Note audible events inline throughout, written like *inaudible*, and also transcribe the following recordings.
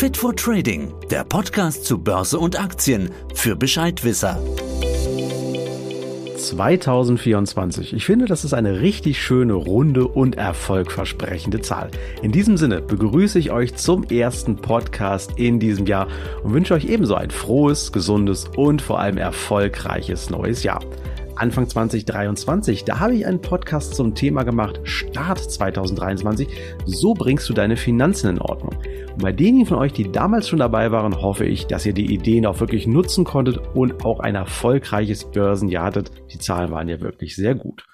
Fit for Trading, der Podcast zu Börse und Aktien für Bescheidwisser. 2024. Ich finde, das ist eine richtig schöne, runde und erfolgversprechende Zahl. In diesem Sinne begrüße ich euch zum ersten Podcast in diesem Jahr und wünsche euch ebenso ein frohes, gesundes und vor allem erfolgreiches neues Jahr. Anfang 2023, da habe ich einen Podcast zum Thema gemacht, Start 2023, so bringst du deine Finanzen in Ordnung. Bei denjenigen von euch, die damals schon dabei waren, hoffe ich, dass ihr die Ideen auch wirklich nutzen konntet und auch ein erfolgreiches Börsenjahr hattet. Die Zahlen waren ja wirklich sehr gut.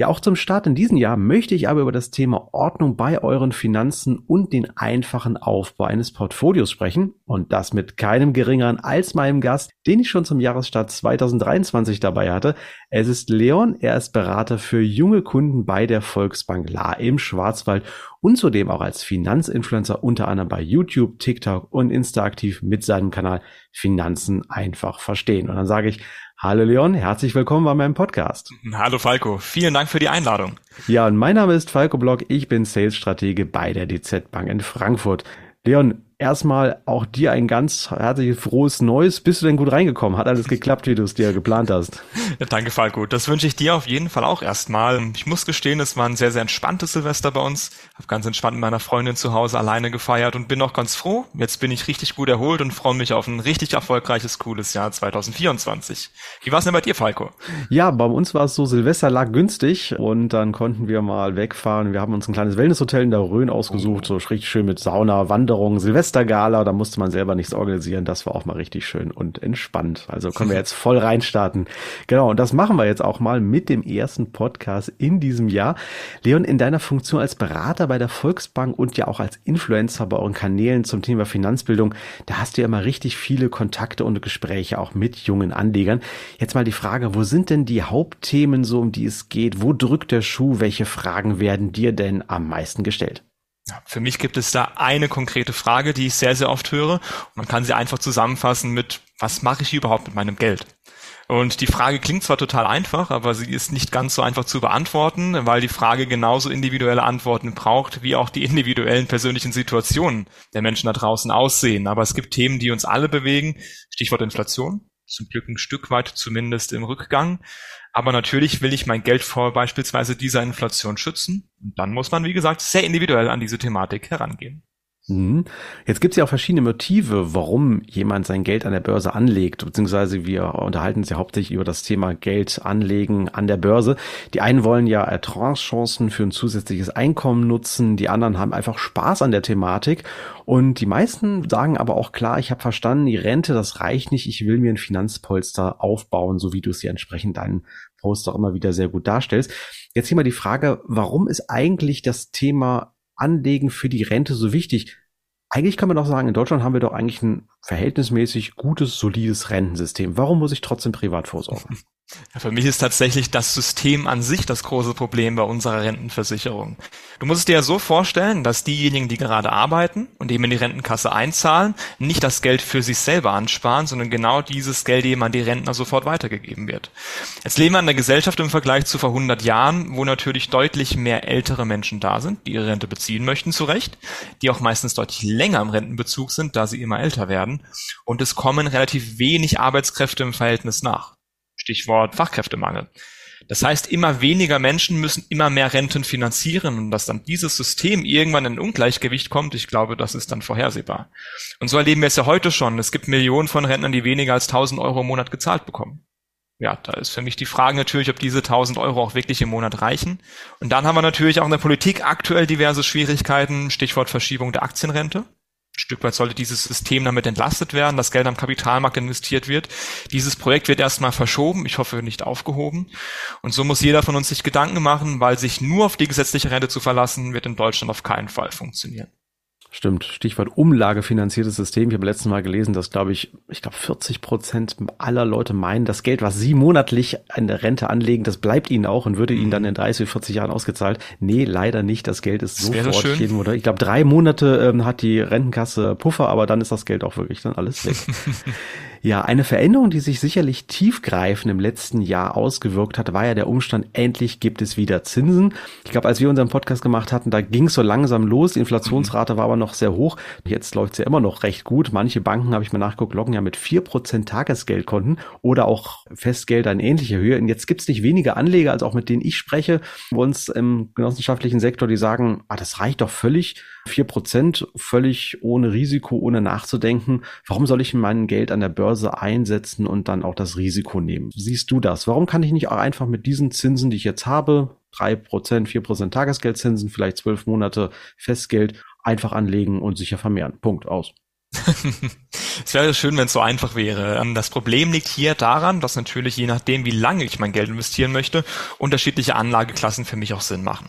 Ja, auch zum Start in diesem Jahr möchte ich aber über das Thema Ordnung bei euren Finanzen und den einfachen Aufbau eines Portfolios sprechen. Und das mit keinem geringeren als meinem Gast, den ich schon zum Jahresstart 2023 dabei hatte. Es ist Leon. Er ist Berater für junge Kunden bei der Volksbank La im Schwarzwald und zudem auch als Finanzinfluencer unter anderem bei YouTube, TikTok und Insta aktiv mit seinem Kanal Finanzen einfach verstehen. Und dann sage ich, Hallo Leon, herzlich willkommen bei meinem Podcast. Hallo Falco, vielen Dank für die Einladung. Ja, und mein Name ist Falco Block, ich bin Sales-Stratege bei der DZ Bank in Frankfurt. Leon, erstmal auch dir ein ganz herzliches frohes Neues. Bist du denn gut reingekommen? Hat alles geklappt, wie du es dir geplant hast? Ja, *laughs* danke, Falco. Das wünsche ich dir auf jeden Fall auch erstmal. Ich muss gestehen, es war ein sehr, sehr entspanntes Silvester bei uns. Hab ganz entspannt mit meiner Freundin zu Hause alleine gefeiert und bin auch ganz froh. Jetzt bin ich richtig gut erholt und freue mich auf ein richtig erfolgreiches, cooles Jahr 2024. Wie war es denn bei dir, Falco? Ja, bei uns war es so, Silvester lag günstig und dann konnten wir mal wegfahren. Wir haben uns ein kleines Wellnesshotel in der Rhön ausgesucht, oh. so richtig schön mit Sauna, Wanderung, Silvester Silvestergala, da musste man selber nichts organisieren. Das war auch mal richtig schön und entspannt. Also können wir jetzt voll reinstarten. Genau, und das machen wir jetzt auch mal mit dem ersten Podcast in diesem Jahr. Leon, in deiner Funktion als Berater bei der Volksbank und ja auch als Influencer bei euren Kanälen zum Thema Finanzbildung, da hast du ja immer richtig viele Kontakte und Gespräche auch mit jungen Anlegern. Jetzt mal die Frage, wo sind denn die Hauptthemen so, um die es geht? Wo drückt der Schuh? Welche Fragen werden dir denn am meisten gestellt? Für mich gibt es da eine konkrete Frage, die ich sehr, sehr oft höre. man kann sie einfach zusammenfassen mit, was mache ich überhaupt mit meinem Geld? Und die Frage klingt zwar total einfach, aber sie ist nicht ganz so einfach zu beantworten, weil die Frage genauso individuelle Antworten braucht, wie auch die *laughs* individuellen persönlichen Situationen der Menschen da draußen aussehen. Aber es gibt Themen, die uns alle bewegen. Stichwort Inflation. Zum Glück ein Stück weit zumindest im Rückgang. Aber natürlich will ich mein Geld vor beispielsweise dieser Inflation schützen. Und dann muss man, wie gesagt, sehr individuell an diese Thematik herangehen. Mhm. Jetzt gibt es ja auch verschiedene Motive, warum jemand sein Geld an der Börse anlegt, beziehungsweise wir unterhalten uns ja hauptsächlich über das Thema Geld anlegen an der Börse. Die einen wollen ja Ertragschancen für ein zusätzliches Einkommen nutzen, die anderen haben einfach Spaß an der Thematik und die meisten sagen aber auch klar, ich habe verstanden, die Rente, das reicht nicht, ich will mir ein Finanzpolster aufbauen, so wie du es hier entsprechend deinen Post auch immer wieder sehr gut darstellst. Jetzt hier mal die Frage, warum ist eigentlich das Thema Anlegen für die Rente so wichtig? Eigentlich kann man doch sagen, in Deutschland haben wir doch eigentlich ein verhältnismäßig gutes, solides Rentensystem. Warum muss ich trotzdem privat vorsorgen? *laughs* Ja, für mich ist tatsächlich das System an sich das große Problem bei unserer Rentenversicherung. Du musst es dir ja so vorstellen, dass diejenigen, die gerade arbeiten und eben in die Rentenkasse einzahlen, nicht das Geld für sich selber ansparen, sondern genau dieses Geld eben an die Rentner sofort weitergegeben wird. Jetzt leben wir in einer Gesellschaft im Vergleich zu vor 100 Jahren, wo natürlich deutlich mehr ältere Menschen da sind, die ihre Rente beziehen möchten, zu Recht, die auch meistens deutlich länger im Rentenbezug sind, da sie immer älter werden. Und es kommen relativ wenig Arbeitskräfte im Verhältnis nach. Stichwort Fachkräftemangel. Das heißt, immer weniger Menschen müssen immer mehr Renten finanzieren und dass dann dieses System irgendwann in Ungleichgewicht kommt, ich glaube, das ist dann vorhersehbar. Und so erleben wir es ja heute schon. Es gibt Millionen von Rentnern, die weniger als 1000 Euro im Monat gezahlt bekommen. Ja, da ist für mich die Frage natürlich, ob diese 1000 Euro auch wirklich im Monat reichen. Und dann haben wir natürlich auch in der Politik aktuell diverse Schwierigkeiten, Stichwort Verschiebung der Aktienrente. Stück weit sollte dieses System damit entlastet werden, dass Geld am Kapitalmarkt investiert wird. Dieses Projekt wird erstmal verschoben, ich hoffe nicht aufgehoben. Und so muss jeder von uns sich Gedanken machen, weil sich nur auf die gesetzliche Rente zu verlassen, wird in Deutschland auf keinen Fall funktionieren. Stimmt, Stichwort umlagefinanziertes System. Ich habe letztes Mal gelesen, dass, glaube ich, ich glaube 40 Prozent aller Leute meinen, das Geld, was sie monatlich an der Rente anlegen, das bleibt ihnen auch und würde ihnen dann in 30, 40 Jahren ausgezahlt. Nee, leider nicht. Das Geld ist sofort jeden Monat. Ich glaube, drei Monate ähm, hat die Rentenkasse Puffer, aber dann ist das Geld auch wirklich dann alles weg. *laughs* Ja, eine Veränderung, die sich sicherlich tiefgreifend im letzten Jahr ausgewirkt hat, war ja der Umstand, endlich gibt es wieder Zinsen. Ich glaube, als wir unseren Podcast gemacht hatten, da ging es so langsam los. Die Inflationsrate war aber noch sehr hoch. Jetzt läuft es ja immer noch recht gut. Manche Banken, habe ich mal nachgeguckt, locken ja mit vier Prozent Tagesgeldkonten oder auch Festgeld in ähnlicher Höhe. Und jetzt gibt es nicht wenige Anleger, als auch mit denen ich spreche, bei uns im genossenschaftlichen Sektor, die sagen, ah, das reicht doch völlig. Vier Prozent völlig ohne Risiko, ohne nachzudenken. Warum soll ich mein Geld an der Börse einsetzen und dann auch das Risiko nehmen? Siehst du das? Warum kann ich nicht auch einfach mit diesen Zinsen, die ich jetzt habe, drei Prozent, vier Prozent Tagesgeldzinsen, vielleicht zwölf Monate Festgeld, einfach anlegen und sicher vermehren? Punkt aus. *laughs* es wäre schön, wenn es so einfach wäre. Ähm, das Problem liegt hier daran, dass natürlich je nachdem, wie lange ich mein Geld investieren möchte, unterschiedliche Anlageklassen für mich auch Sinn machen.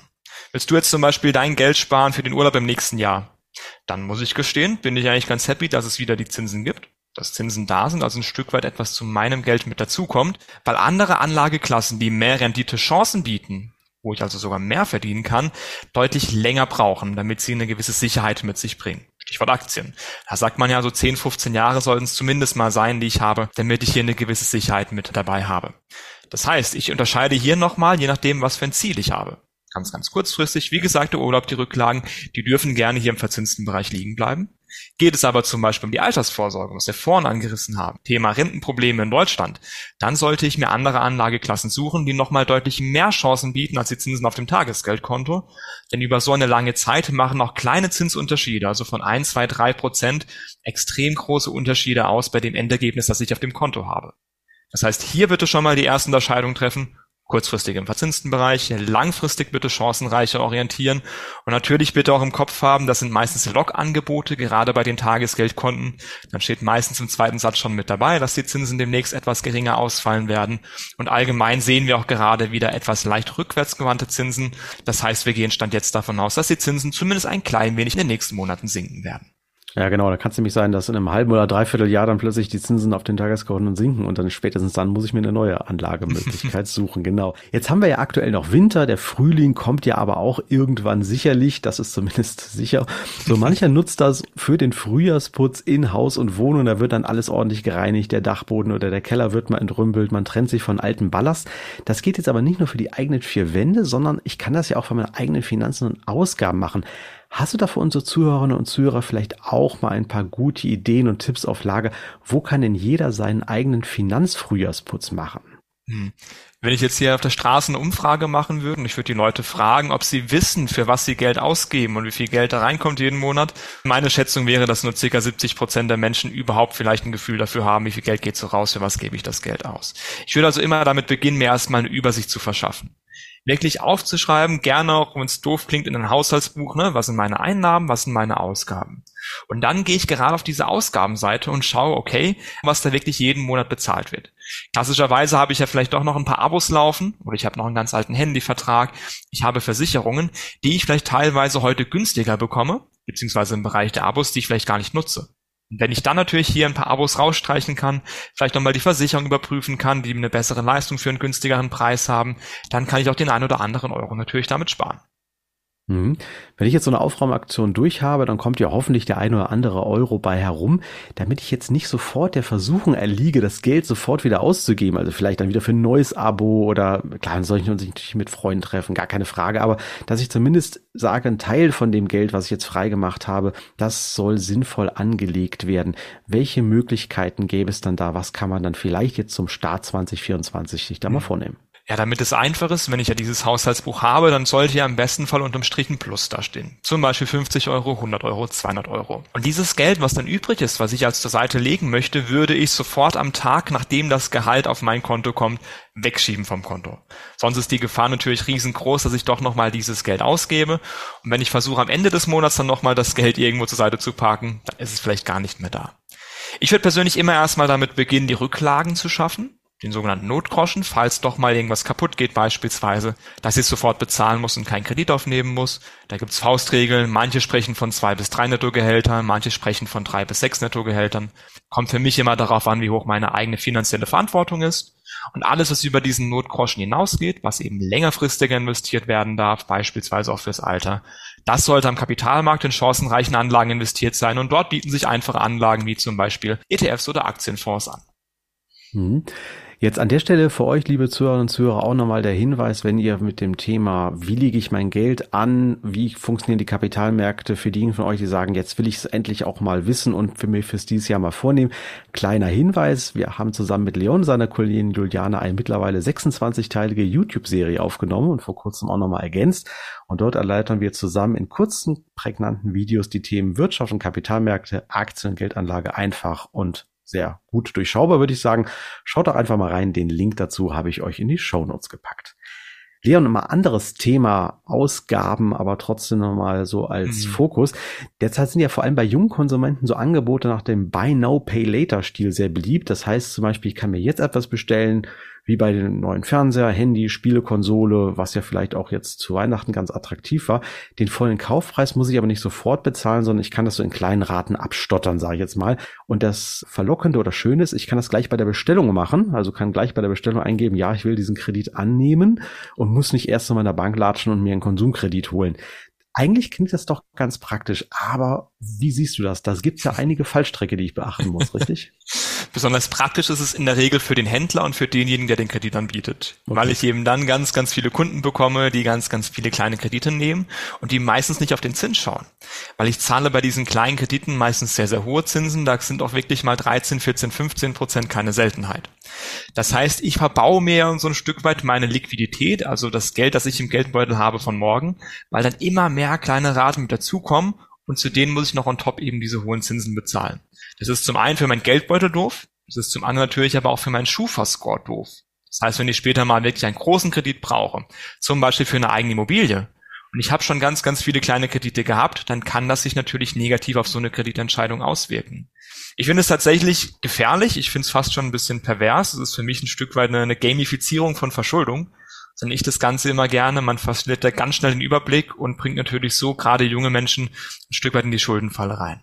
Willst du jetzt zum Beispiel dein Geld sparen für den Urlaub im nächsten Jahr? Dann muss ich gestehen, bin ich eigentlich ganz happy, dass es wieder die Zinsen gibt, dass Zinsen da sind, also ein Stück weit etwas zu meinem Geld mit dazukommt, weil andere Anlageklassen, die mehr Rendite-Chancen bieten, wo ich also sogar mehr verdienen kann, deutlich länger brauchen, damit sie eine gewisse Sicherheit mit sich bringen. Stichwort Aktien. Da sagt man ja, so 10, 15 Jahre sollten es zumindest mal sein, die ich habe, damit ich hier eine gewisse Sicherheit mit dabei habe. Das heißt, ich unterscheide hier nochmal, je nachdem, was für ein Ziel ich habe. Ganz, ganz kurzfristig. Wie gesagt, der Urlaub, die Rücklagen, die dürfen gerne hier im verzinsten Bereich liegen bleiben. Geht es aber zum Beispiel um die Altersvorsorge, was wir vorhin angerissen haben, Thema Rentenprobleme in Deutschland, dann sollte ich mir andere Anlageklassen suchen, die nochmal deutlich mehr Chancen bieten als die Zinsen auf dem Tagesgeldkonto. Denn über so eine lange Zeit machen auch kleine Zinsunterschiede, also von 1, 2, 3 Prozent, extrem große Unterschiede aus bei dem Endergebnis, das ich auf dem Konto habe. Das heißt, hier bitte schon mal die erste Unterscheidung treffen kurzfristig im verzinsten Bereich, langfristig bitte chancenreicher orientieren und natürlich bitte auch im Kopf haben, das sind meistens Log-Angebote, gerade bei den Tagesgeldkonten. Dann steht meistens im zweiten Satz schon mit dabei, dass die Zinsen demnächst etwas geringer ausfallen werden. Und allgemein sehen wir auch gerade wieder etwas leicht rückwärtsgewandte Zinsen. Das heißt, wir gehen Stand jetzt davon aus, dass die Zinsen zumindest ein klein wenig in den nächsten Monaten sinken werden. Ja, genau. Da kann es nämlich sein, dass in einem halben oder dreiviertel Jahr dann plötzlich die Zinsen auf den Tageskonten sinken und dann spätestens dann muss ich mir eine neue Anlagemöglichkeit *laughs* suchen. Genau. Jetzt haben wir ja aktuell noch Winter. Der Frühling kommt ja aber auch irgendwann sicherlich. Das ist zumindest sicher. So mancher *laughs* nutzt das für den Frühjahrsputz in Haus und Wohnung. Da wird dann alles ordentlich gereinigt. Der Dachboden oder der Keller wird mal entrümpelt. Man trennt sich von altem Ballast. Das geht jetzt aber nicht nur für die eigenen vier Wände, sondern ich kann das ja auch für meine eigenen Finanzen und Ausgaben machen. Hast du da für unsere Zuhörerinnen und Zuhörer vielleicht auch mal ein paar gute Ideen und Tipps auf Lage? Wo kann denn jeder seinen eigenen Finanzfrühjahrsputz machen? Hm. Wenn ich jetzt hier auf der Straße eine Umfrage machen würde und ich würde die Leute fragen, ob sie wissen, für was sie Geld ausgeben und wie viel Geld da reinkommt jeden Monat, meine Schätzung wäre, dass nur circa 70 Prozent der Menschen überhaupt vielleicht ein Gefühl dafür haben, wie viel Geld geht so raus, für was gebe ich das Geld aus. Ich würde also immer damit beginnen, mir erstmal eine Übersicht zu verschaffen wirklich aufzuschreiben, gerne auch, wenn es doof klingt, in ein Haushaltsbuch, ne, was sind meine Einnahmen, was sind meine Ausgaben. Und dann gehe ich gerade auf diese Ausgabenseite und schaue, okay, was da wirklich jeden Monat bezahlt wird. Klassischerweise habe ich ja vielleicht doch noch ein paar Abos laufen oder ich habe noch einen ganz alten Handyvertrag. Ich habe Versicherungen, die ich vielleicht teilweise heute günstiger bekomme, beziehungsweise im Bereich der Abos, die ich vielleicht gar nicht nutze. Wenn ich dann natürlich hier ein paar Abos rausstreichen kann, vielleicht nochmal die Versicherung überprüfen kann, die eine bessere Leistung für einen günstigeren Preis haben, dann kann ich auch den ein oder anderen Euro natürlich damit sparen. Mhm. Wenn ich jetzt so eine Aufraumaktion durch habe, dann kommt ja hoffentlich der ein oder andere Euro bei herum, damit ich jetzt nicht sofort der Versuchung erliege, das Geld sofort wieder auszugeben. Also vielleicht dann wieder für ein neues Abo oder klar, dann soll ich uns natürlich mit Freunden treffen, gar keine Frage, aber dass ich zumindest sage, ein Teil von dem Geld, was ich jetzt freigemacht habe, das soll sinnvoll angelegt werden. Welche Möglichkeiten gäbe es dann da? Was kann man dann vielleicht jetzt zum Start 2024 sich da mal mhm. vornehmen? Ja, damit es einfach ist, wenn ich ja dieses Haushaltsbuch habe, dann sollte ja im besten Fall unterm Strich ein Plus dastehen. Zum Beispiel 50 Euro, 100 Euro, 200 Euro. Und dieses Geld, was dann übrig ist, was ich als zur Seite legen möchte, würde ich sofort am Tag, nachdem das Gehalt auf mein Konto kommt, wegschieben vom Konto. Sonst ist die Gefahr natürlich riesengroß, dass ich doch nochmal dieses Geld ausgebe. Und wenn ich versuche, am Ende des Monats dann nochmal das Geld irgendwo zur Seite zu parken, dann ist es vielleicht gar nicht mehr da. Ich würde persönlich immer erstmal damit beginnen, die Rücklagen zu schaffen den sogenannten Notgroschen, falls doch mal irgendwas kaputt geht beispielsweise, dass ich sofort bezahlen muss und keinen Kredit aufnehmen muss. Da gibt's Faustregeln, manche sprechen von zwei bis drei Nettogehältern, manche sprechen von drei bis sechs Nettogehältern. Kommt für mich immer darauf an, wie hoch meine eigene finanzielle Verantwortung ist. Und alles, was über diesen Notgroschen hinausgeht, was eben längerfristiger investiert werden darf, beispielsweise auch fürs Alter, das sollte am Kapitalmarkt in chancenreichen Anlagen investiert sein. Und dort bieten sich einfache Anlagen wie zum Beispiel ETFs oder Aktienfonds an. Mhm. Jetzt an der Stelle für euch, liebe Zuhörerinnen und Zuhörer, auch nochmal der Hinweis, wenn ihr mit dem Thema, wie lege ich mein Geld an, wie funktionieren die Kapitalmärkte, für diejenigen von euch, die sagen, jetzt will ich es endlich auch mal wissen und für mich fürs dieses Jahr mal vornehmen. Kleiner Hinweis, wir haben zusammen mit Leon, seiner Kollegin Juliane, eine mittlerweile 26-teilige YouTube-Serie aufgenommen und vor kurzem auch nochmal ergänzt. Und dort erläutern wir zusammen in kurzen, prägnanten Videos die Themen Wirtschaft und Kapitalmärkte, Aktien, Geldanlage einfach und sehr gut durchschaubar, würde ich sagen. Schaut doch einfach mal rein. Den Link dazu habe ich euch in die Show Notes gepackt. Leon, immer anderes Thema, Ausgaben, aber trotzdem nochmal so als mhm. Fokus. Derzeit sind ja vor allem bei jungen Konsumenten so Angebote nach dem Buy Now, Pay Later Stil sehr beliebt. Das heißt zum Beispiel, ich kann mir jetzt etwas bestellen, wie bei den neuen Fernseher, Handy, Spielekonsole, was ja vielleicht auch jetzt zu Weihnachten ganz attraktiv war. Den vollen Kaufpreis muss ich aber nicht sofort bezahlen, sondern ich kann das so in kleinen Raten abstottern, sage ich jetzt mal. Und das Verlockende oder Schöne ist, ich kann das gleich bei der Bestellung machen, also kann gleich bei der Bestellung eingeben, ja, ich will diesen Kredit annehmen und muss nicht erst zu meiner Bank latschen und mir einen Konsumkredit holen. Eigentlich klingt das doch ganz praktisch, aber wie siehst du das? Da gibt es ja einige Fallstrecke, die ich beachten muss, richtig? *laughs* Besonders praktisch ist es in der Regel für den Händler und für denjenigen, der den Kredit anbietet. Okay. Weil ich eben dann ganz, ganz viele Kunden bekomme, die ganz, ganz viele kleine Kredite nehmen und die meistens nicht auf den Zins schauen. Weil ich zahle bei diesen kleinen Krediten meistens sehr, sehr hohe Zinsen. Da sind auch wirklich mal 13, 14, 15 Prozent keine Seltenheit. Das heißt, ich verbaue mir so ein Stück weit meine Liquidität, also das Geld, das ich im Geldbeutel habe von morgen, weil dann immer mehr kleine Raten mit dazukommen und zu denen muss ich noch on top eben diese hohen Zinsen bezahlen. Das ist zum einen für mein Geldbeutel doof, das ist zum anderen natürlich aber auch für meinen Schufa-Score doof. Das heißt, wenn ich später mal wirklich einen großen Kredit brauche, zum Beispiel für eine eigene Immobilie, und ich habe schon ganz, ganz viele kleine Kredite gehabt, dann kann das sich natürlich negativ auf so eine Kreditentscheidung auswirken. Ich finde es tatsächlich gefährlich, ich finde es fast schon ein bisschen pervers. Es ist für mich ein Stück weit eine, Gamifizierung von Verschuldung. Sondern ich das Ganze immer gerne, man verliert da ganz schnell den Überblick und bringt natürlich so gerade junge Menschen ein Stück weit in die Schuldenfalle rein.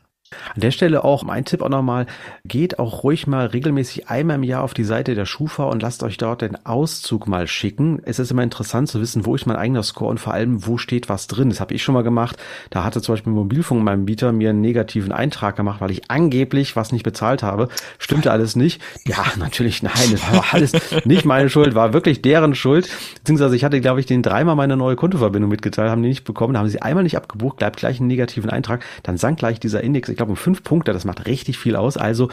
An der Stelle auch mein Tipp auch nochmal, geht auch ruhig mal regelmäßig einmal im Jahr auf die Seite der Schufa und lasst euch dort den Auszug mal schicken. Es ist immer interessant zu wissen, wo ist mein eigener Score und vor allem, wo steht was drin. Das habe ich schon mal gemacht. Da hatte zum Beispiel Mobilfunk meinem Bieter mir einen negativen Eintrag gemacht, weil ich angeblich was nicht bezahlt habe. Stimmte alles nicht. Ja, *laughs* natürlich, nein, das war alles nicht meine Schuld, war wirklich deren Schuld. Beziehungsweise ich hatte, glaube ich, den dreimal meine neue Kontoverbindung mitgeteilt, haben die nicht bekommen, haben sie einmal nicht abgebucht, bleibt gleich einen negativen Eintrag. Dann sank gleich dieser Index glaube um fünf Punkte, das macht richtig viel aus. Also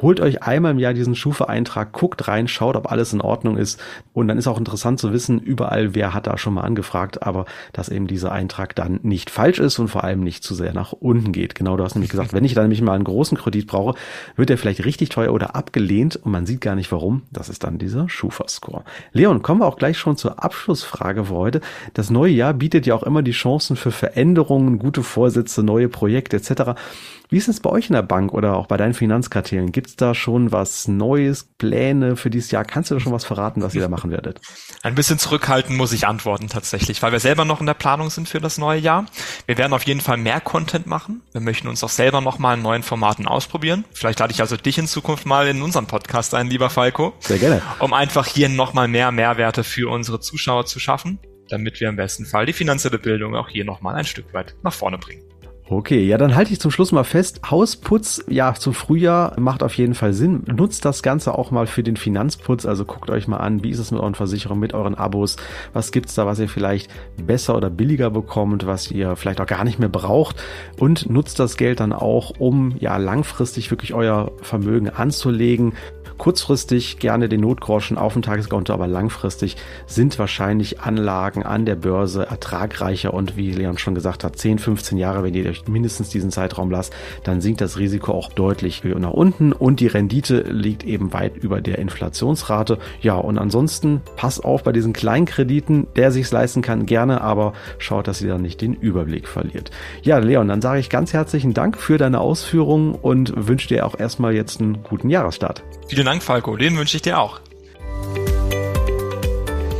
holt euch einmal im Jahr diesen Schufa-Eintrag, guckt rein, schaut, ob alles in Ordnung ist. Und dann ist auch interessant zu wissen, überall, wer hat da schon mal angefragt, aber dass eben dieser Eintrag dann nicht falsch ist und vor allem nicht zu sehr nach unten geht. Genau, du hast nämlich gesagt, wenn ich dann nämlich mal einen großen Kredit brauche, wird der vielleicht richtig teuer oder abgelehnt und man sieht gar nicht warum. Das ist dann dieser Schufa-Score. Leon, kommen wir auch gleich schon zur Abschlussfrage für heute. Das neue Jahr bietet ja auch immer die Chancen für Veränderungen, gute Vorsätze, neue Projekte etc. Wie ist es bei euch in der Bank oder auch bei deinen Finanzkartellen? Gibt es da schon was Neues, Pläne für dieses Jahr? Kannst du da schon was verraten, was ihr da machen werdet? Ein bisschen zurückhalten muss ich antworten tatsächlich, weil wir selber noch in der Planung sind für das neue Jahr. Wir werden auf jeden Fall mehr Content machen. Wir möchten uns auch selber noch mal in neuen Formaten ausprobieren. Vielleicht lade ich also dich in Zukunft mal in unseren Podcast ein, lieber Falco. Sehr gerne. Um einfach hier noch mal mehr Mehrwerte für unsere Zuschauer zu schaffen, damit wir im besten Fall die finanzielle Bildung auch hier noch mal ein Stück weit nach vorne bringen. Okay, ja, dann halte ich zum Schluss mal fest. Hausputz, ja, zum Frühjahr macht auf jeden Fall Sinn. Nutzt das Ganze auch mal für den Finanzputz. Also guckt euch mal an, wie ist es mit euren Versicherungen, mit euren Abos? Was gibt's da, was ihr vielleicht besser oder billiger bekommt, was ihr vielleicht auch gar nicht mehr braucht? Und nutzt das Geld dann auch, um ja langfristig wirklich euer Vermögen anzulegen kurzfristig gerne den Notgroschen auf dem Tageskonto, aber langfristig sind wahrscheinlich Anlagen an der Börse ertragreicher und wie Leon schon gesagt hat, 10, 15 Jahre, wenn ihr euch mindestens diesen Zeitraum lasst, dann sinkt das Risiko auch deutlich nach unten und die Rendite liegt eben weit über der Inflationsrate. Ja, und ansonsten passt auf bei diesen kleinen Krediten, der sich's leisten kann, gerne, aber schaut, dass ihr dann nicht den Überblick verliert. Ja, Leon, dann sage ich ganz herzlichen Dank für deine Ausführungen und wünsche dir auch erstmal jetzt einen guten Jahresstart. Vielen Dank, Falco. Den wünsche ich dir auch.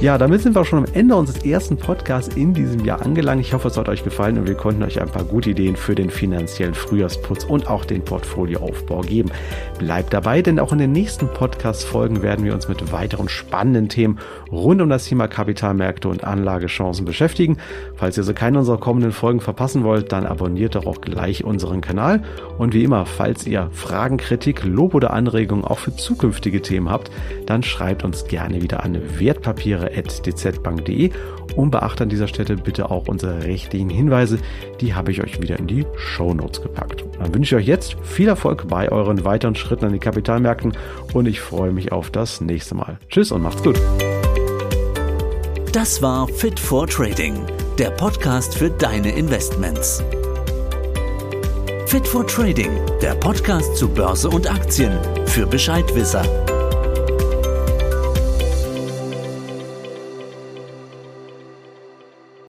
Ja, damit sind wir schon am Ende unseres ersten Podcasts in diesem Jahr angelangt. Ich hoffe, es hat euch gefallen und wir konnten euch ein paar gute Ideen für den finanziellen Frühjahrsputz und auch den Portfolioaufbau geben. Bleibt dabei, denn auch in den nächsten Podcast-Folgen werden wir uns mit weiteren spannenden Themen rund um das Thema Kapitalmärkte und Anlagechancen beschäftigen. Falls ihr so keine unserer kommenden Folgen verpassen wollt, dann abonniert doch auch gleich unseren Kanal. Und wie immer, falls ihr Fragen, Kritik, Lob oder Anregungen auch für zukünftige Themen habt, dann schreibt uns gerne wieder an Wertpapiere dz.bank.de und beachte an dieser Stelle bitte auch unsere rechtlichen Hinweise. Die habe ich euch wieder in die Show Notes gepackt. Dann wünsche ich euch jetzt viel Erfolg bei euren weiteren Schritten an den Kapitalmärkten und ich freue mich auf das nächste Mal. Tschüss und macht's gut. Das war Fit for Trading, der Podcast für deine Investments. Fit for Trading, der Podcast zu Börse und Aktien für Bescheidwisser.